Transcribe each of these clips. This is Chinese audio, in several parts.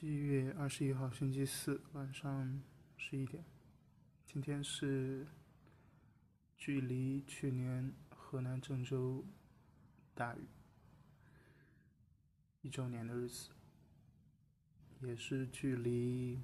七月二十一号星期四晚上十一点，今天是距离去年河南郑州大雨一周年的日子，也是距离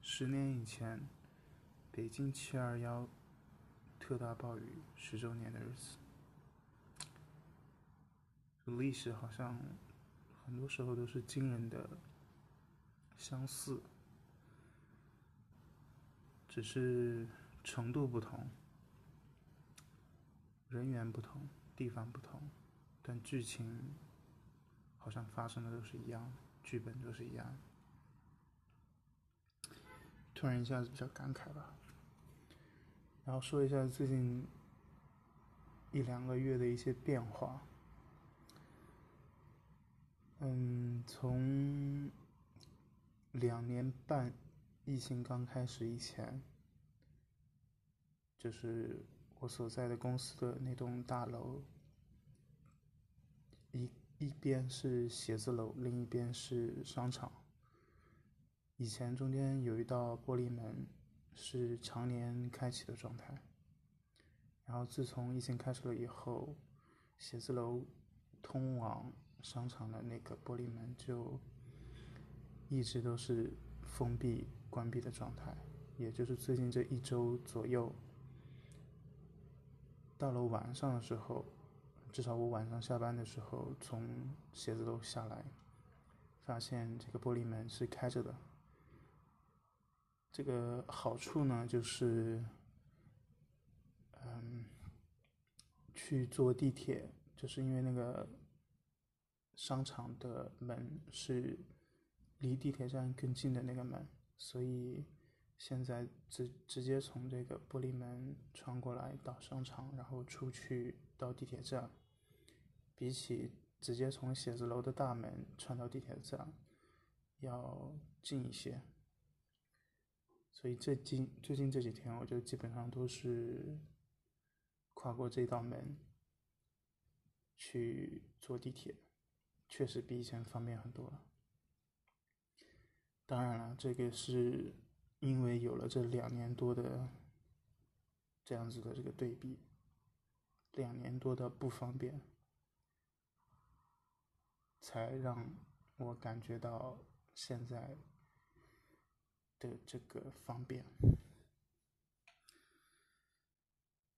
十年以前北京七二幺特大暴雨十周年的日子。历史好像。很多时候都是惊人的相似，只是程度不同、人员不同、地方不同，但剧情好像发生的都是一样，剧本都是一样。突然一下子比较感慨吧，然后说一下最近一两个月的一些变化。嗯，从两年半疫情刚开始以前，就是我所在的公司的那栋大楼，一一边是写字楼，另一边是商场。以前中间有一道玻璃门是常年开启的状态，然后自从疫情开始了以后，写字楼通往。商场的那个玻璃门就一直都是封闭、关闭的状态，也就是最近这一周左右，到了晚上的时候，至少我晚上下班的时候从写字楼下来，发现这个玻璃门是开着的。这个好处呢，就是，嗯，去坐地铁，就是因为那个。商场的门是离地铁站更近的那个门，所以现在直直接从这个玻璃门穿过来到商场，然后出去到地铁站，比起直接从写字楼的大门穿到地铁站要近一些。所以最近最近这几天，我就基本上都是跨过这道门去坐地铁。确实比以前方便很多了。当然了，这个是因为有了这两年多的这样子的这个对比，两年多的不方便，才让我感觉到现在的这个方便。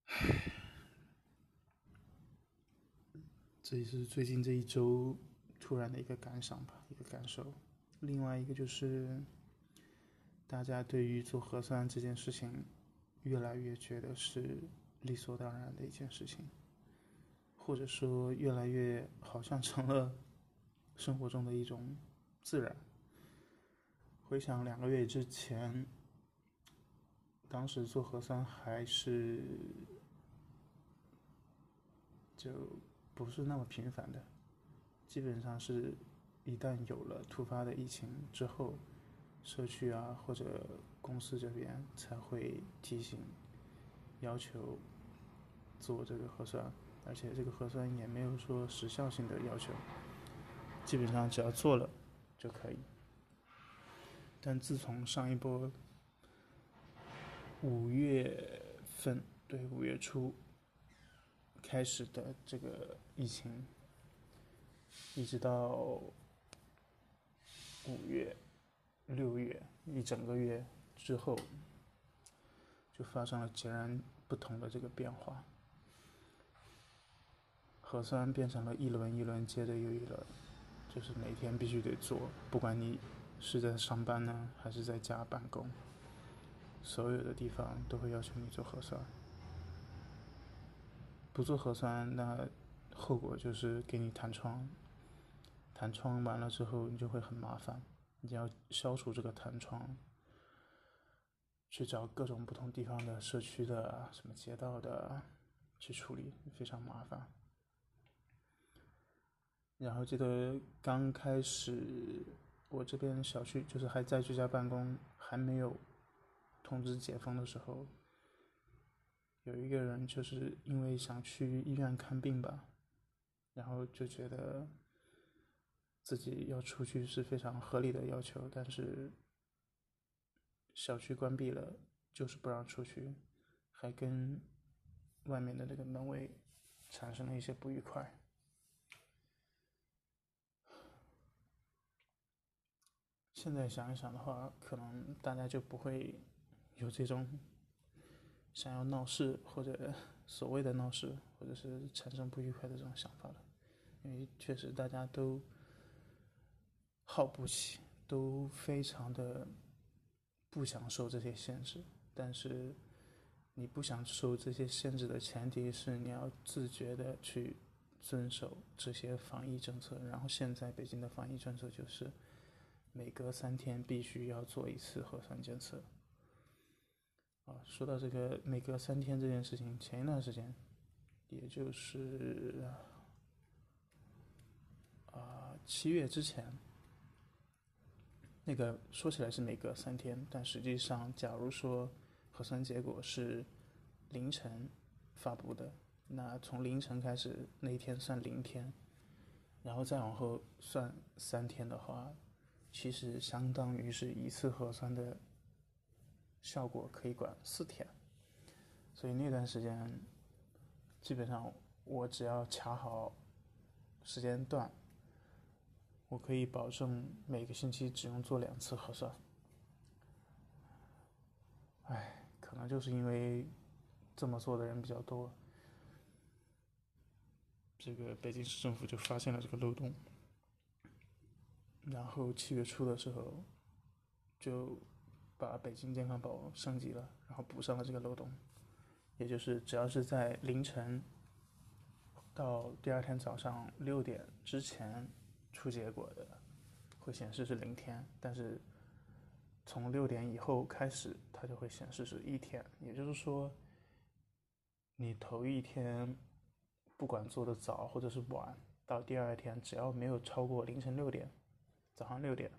唉，这也是最近这一周。突然的一个感想吧，一个感受。另外一个就是，大家对于做核酸这件事情，越来越觉得是理所当然的一件事情，或者说越来越好像成了生活中的一种自然。回想两个月之前，当时做核酸还是就不是那么频繁的。基本上是，一旦有了突发的疫情之后，社区啊或者公司这边才会提醒，要求做这个核酸，而且这个核酸也没有说时效性的要求，基本上只要做了就可以。但自从上一波五月份对五月初开始的这个疫情。一直到五月、六月一整个月之后，就发生了截然不同的这个变化。核酸变成了一轮一轮接着又一轮，就是每天必须得做，不管你是在上班呢，还是在家办公，所有的地方都会要求你做核酸。不做核酸，那后果就是给你弹窗。弹窗完了之后，你就会很麻烦，你要消除这个弹窗，去找各种不同地方的社区的什么街道的去处理，非常麻烦。然后记得刚开始我这边小区就是还在居家办公，还没有通知解封的时候，有一个人就是因为想去医院看病吧，然后就觉得。自己要出去是非常合理的要求，但是小区关闭了，就是不让出去，还跟外面的那个门卫产生了一些不愉快。现在想一想的话，可能大家就不会有这种想要闹事或者所谓的闹事，或者是产生不愉快的这种想法了，因为确实大家都耗不起，都非常的不想受这些限制。但是你不想受这些限制的前提是你要自觉的去遵守这些防疫政策。然后现在北京的防疫政策就是。每隔三天必须要做一次核酸检测。啊，说到这个每隔三天这件事情，前一段时间，也就是啊七月之前，那个说起来是每隔三天，但实际上，假如说核酸结果是凌晨发布的，那从凌晨开始那一天算零天，然后再往后算三天的话。其实相当于是一次核酸的效果可以管四天，所以那段时间基本上我只要卡好时间段，我可以保证每个星期只用做两次核酸。唉，可能就是因为这么做的人比较多，这个北京市政府就发现了这个漏洞。然后七月初的时候，就把北京健康宝升级了，然后补上了这个漏洞，也就是只要是在凌晨到第二天早上六点之前出结果的，会显示是零天，但是从六点以后开始，它就会显示是一天。也就是说，你头一天不管做的早或者是晚，到第二天只要没有超过凌晨六点。早上六点，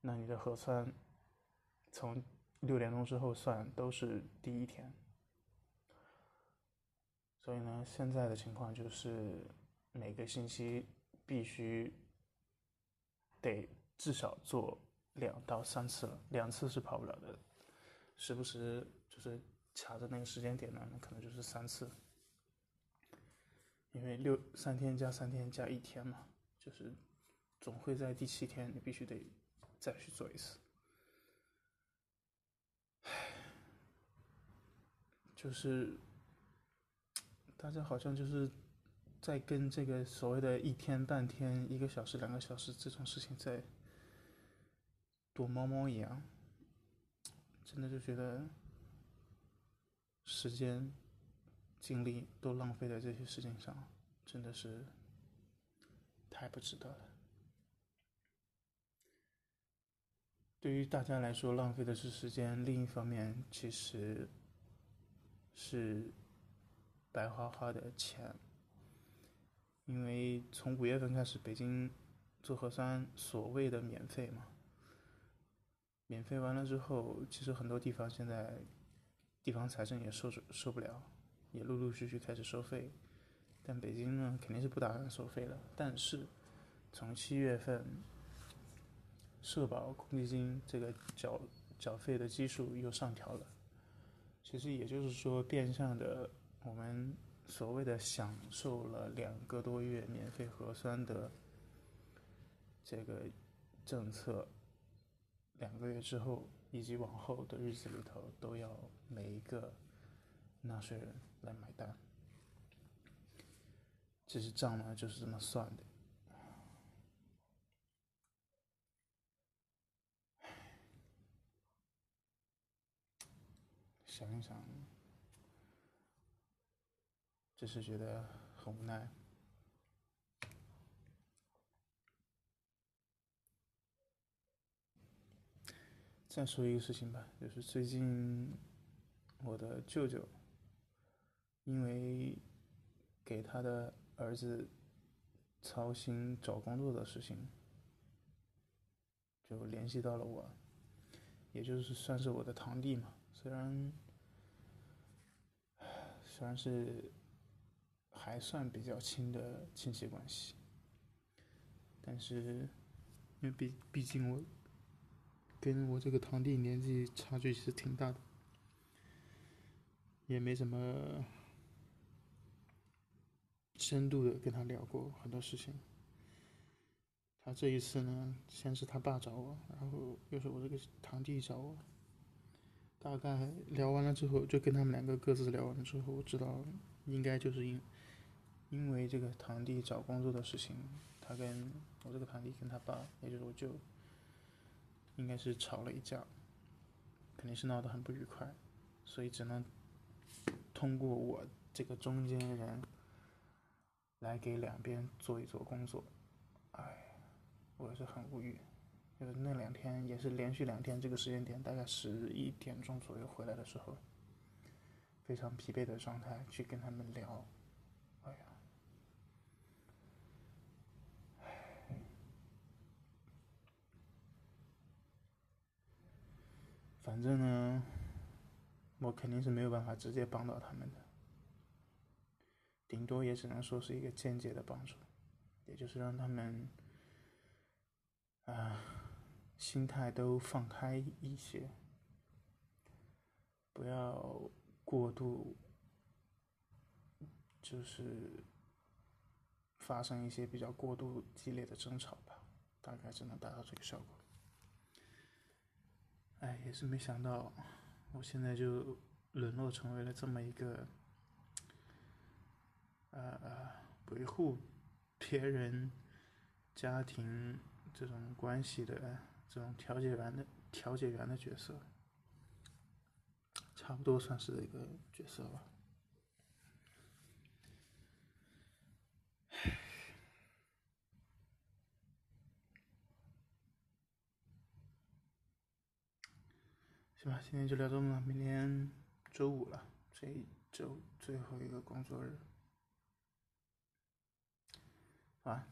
那你的核酸从六点钟之后算都是第一天。所以呢，现在的情况就是每个星期必须得至少做两到三次了，两次是跑不了的，时不时就是卡着那个时间点呢，那可能就是三次，因为六三天加三天加一天嘛，就是。总会在第七天，你必须得再去做一次。唉，就是大家好像就是在跟这个所谓的一天半天、一个小时、两个小时这种事情在躲猫猫一样，真的就觉得时间、精力都浪费在这些事情上，真的是太不值得了。对于大家来说，浪费的是时间；另一方面，其实是白花花的钱。因为从五月份开始，北京做核酸所谓的免费嘛，免费完了之后，其实很多地方现在地方财政也受受不了，也陆陆续续开始收费。但北京呢，肯定是不打算收费了。但是从七月份。社保公积金这个缴缴费的基数又上调了，其实也就是说，变相的我们所谓的享受了两个多月免费核酸的这个政策，两个月之后以及往后的日子里头，都要每一个纳税人来买单，这些账呢就是这么算的。想一想，只是觉得很无奈。再说一个事情吧，就是最近我的舅舅因为给他的儿子操心找工作的事情，就联系到了我，也就是算是我的堂弟嘛，虽然。虽然是还算比较亲的亲戚关系，但是因为毕毕竟我跟我这个堂弟年纪差距其实挺大的，也没怎么深度的跟他聊过很多事情。他这一次呢，先是他爸找我，然后又是我这个堂弟找我。大概聊完了之后，就跟他们两个各自聊完了之后，我知道应该就是因因为这个堂弟找工作的事情，他跟我这个堂弟跟他爸，也就是我舅，应该是吵了一架，肯定是闹得很不愉快，所以只能通过我这个中间人来给两边做一做工作。哎。我也是很无语，就是那两天也是连续两天这个时间点，大概十一点钟左右回来的时候，非常疲惫的状态去跟他们聊，反正呢，我肯定是没有办法直接帮到他们的，顶多也只能说是一个间接的帮助，也就是让他们。啊，心态都放开一些，不要过度，就是发生一些比较过度激烈的争吵吧，大概只能达到这个效果。哎，也是没想到，我现在就沦落成为了这么一个，呃，维护别人家庭。这种关系的这种调解员的调解员的角色，差不多算是一个角色吧。对吧，今天就聊这么多，明天周五了，这一周最后一个工作日，好吧。